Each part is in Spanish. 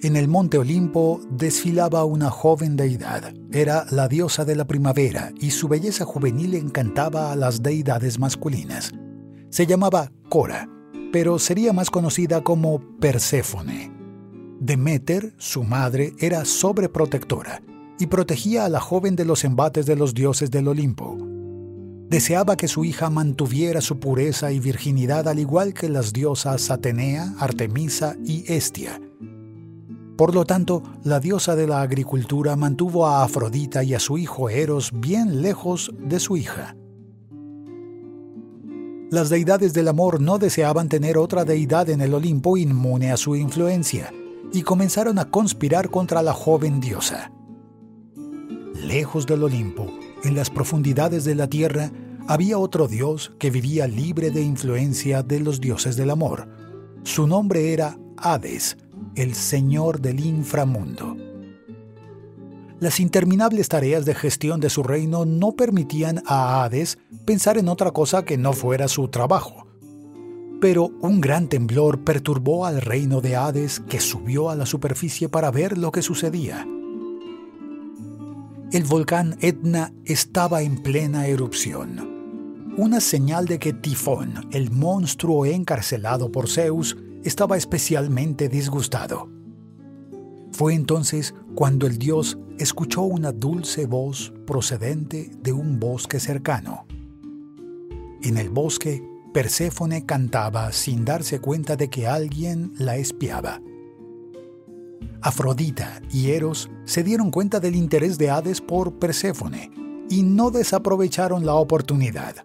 En el monte Olimpo desfilaba una joven deidad. Era la diosa de la primavera y su belleza juvenil encantaba a las deidades masculinas. Se llamaba Cora, pero sería más conocida como Perséfone. Deméter, su madre, era sobreprotectora y protegía a la joven de los embates de los dioses del Olimpo. Deseaba que su hija mantuviera su pureza y virginidad al igual que las diosas Atenea, Artemisa y Estia por lo tanto, la diosa de la agricultura mantuvo a Afrodita y a su hijo Eros bien lejos de su hija. Las deidades del amor no deseaban tener otra deidad en el Olimpo inmune a su influencia, y comenzaron a conspirar contra la joven diosa. Lejos del Olimpo, en las profundidades de la tierra, había otro dios que vivía libre de influencia de los dioses del amor. Su nombre era Hades, el Señor del inframundo. Las interminables tareas de gestión de su reino no permitían a Hades pensar en otra cosa que no fuera su trabajo. Pero un gran temblor perturbó al reino de Hades que subió a la superficie para ver lo que sucedía. El volcán Etna estaba en plena erupción, una señal de que Tifón, el monstruo encarcelado por Zeus, estaba especialmente disgustado. Fue entonces cuando el dios escuchó una dulce voz procedente de un bosque cercano. En el bosque, Perséfone cantaba sin darse cuenta de que alguien la espiaba. Afrodita y Eros se dieron cuenta del interés de Hades por Perséfone y no desaprovecharon la oportunidad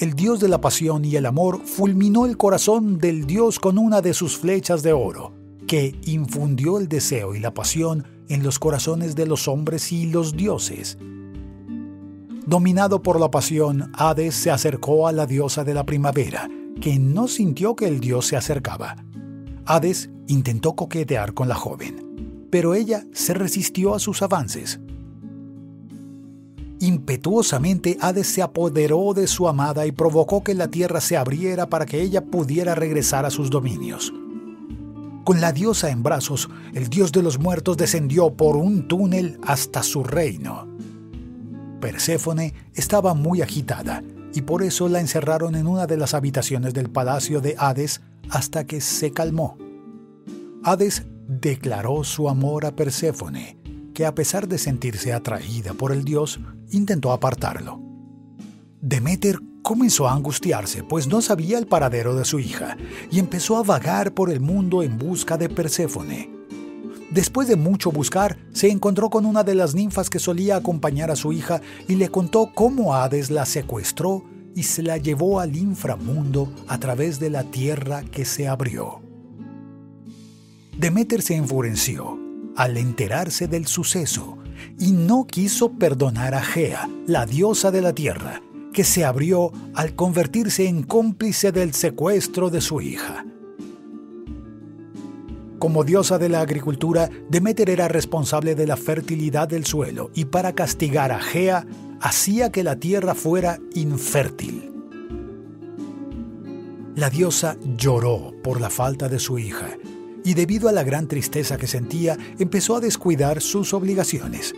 el dios de la pasión y el amor fulminó el corazón del dios con una de sus flechas de oro, que infundió el deseo y la pasión en los corazones de los hombres y los dioses. Dominado por la pasión, Hades se acercó a la diosa de la primavera, que no sintió que el dios se acercaba. Hades intentó coquetear con la joven, pero ella se resistió a sus avances. Impetuosamente Hades se apoderó de su amada y provocó que la tierra se abriera para que ella pudiera regresar a sus dominios. Con la diosa en brazos, el dios de los muertos descendió por un túnel hasta su reino. Perséfone estaba muy agitada y por eso la encerraron en una de las habitaciones del palacio de Hades hasta que se calmó. Hades declaró su amor a Perséfone, que a pesar de sentirse atraída por el dios, intentó apartarlo. Demeter comenzó a angustiarse, pues no sabía el paradero de su hija, y empezó a vagar por el mundo en busca de Perséfone. Después de mucho buscar, se encontró con una de las ninfas que solía acompañar a su hija y le contó cómo Hades la secuestró y se la llevó al inframundo a través de la tierra que se abrió. Demeter se enfureció al enterarse del suceso y no quiso perdonar a Gea, la diosa de la tierra, que se abrió al convertirse en cómplice del secuestro de su hija. Como diosa de la agricultura, Demeter era responsable de la fertilidad del suelo y para castigar a Gea hacía que la tierra fuera infértil. La diosa lloró por la falta de su hija y debido a la gran tristeza que sentía, empezó a descuidar sus obligaciones.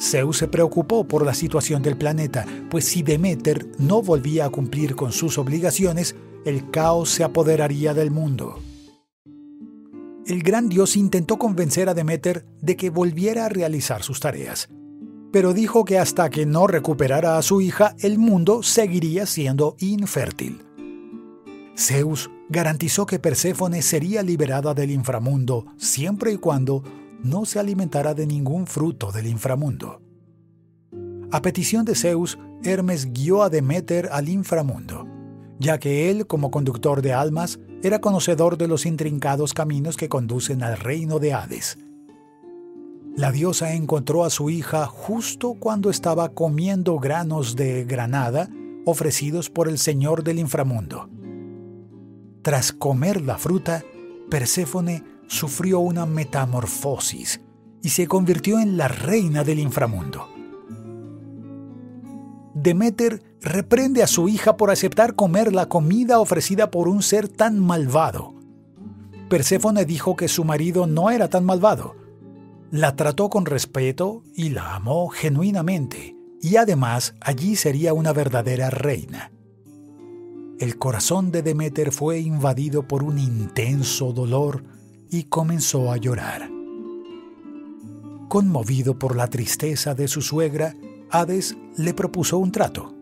Zeus se preocupó por la situación del planeta, pues si Demeter no volvía a cumplir con sus obligaciones, el caos se apoderaría del mundo. El gran dios intentó convencer a Demeter de que volviera a realizar sus tareas, pero dijo que hasta que no recuperara a su hija, el mundo seguiría siendo infértil. Zeus garantizó que Perséfone sería liberada del inframundo siempre y cuando no se alimentara de ningún fruto del inframundo. A petición de Zeus, Hermes guió a Demeter al inframundo, ya que él, como conductor de almas, era conocedor de los intrincados caminos que conducen al reino de Hades. La diosa encontró a su hija justo cuando estaba comiendo granos de granada ofrecidos por el señor del inframundo. Tras comer la fruta, Perséfone sufrió una metamorfosis y se convirtió en la reina del inframundo. Demeter reprende a su hija por aceptar comer la comida ofrecida por un ser tan malvado. Perséfone dijo que su marido no era tan malvado. La trató con respeto y la amó genuinamente, y además allí sería una verdadera reina. El corazón de Demeter fue invadido por un intenso dolor y comenzó a llorar. Conmovido por la tristeza de su suegra, Hades le propuso un trato.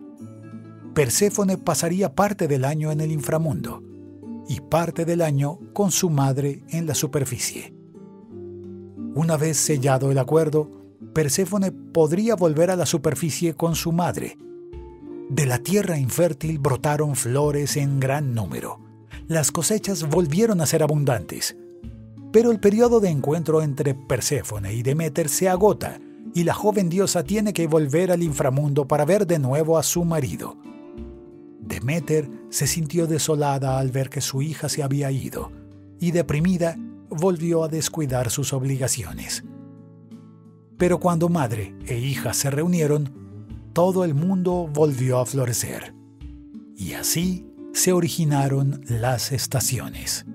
Perséfone pasaría parte del año en el inframundo y parte del año con su madre en la superficie. Una vez sellado el acuerdo, Perséfone podría volver a la superficie con su madre. De la tierra infértil brotaron flores en gran número. Las cosechas volvieron a ser abundantes. Pero el periodo de encuentro entre Perséfone y Demeter se agota y la joven diosa tiene que volver al inframundo para ver de nuevo a su marido. Demeter se sintió desolada al ver que su hija se había ido y deprimida volvió a descuidar sus obligaciones. Pero cuando madre e hija se reunieron, todo el mundo volvió a florecer. Y así se originaron las estaciones.